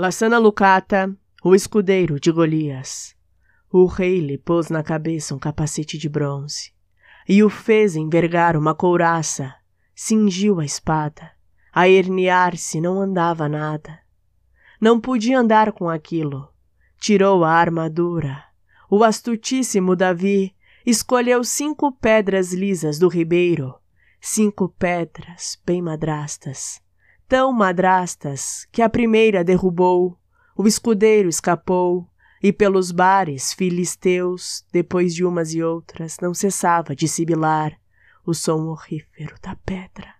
Lassana Lucata, o escudeiro de Golias. O rei lhe pôs na cabeça um capacete de bronze e o fez envergar uma couraça, cingiu a espada, a herniar-se não andava nada. Não podia andar com aquilo. Tirou a armadura. O astutíssimo Davi escolheu cinco pedras lisas do ribeiro, cinco pedras bem madrastas, tão madrastas que a primeira derrubou, o escudeiro escapou, e pelos bares filisteus, depois de umas e outras, não cessava de sibilar o som horrífero da pedra.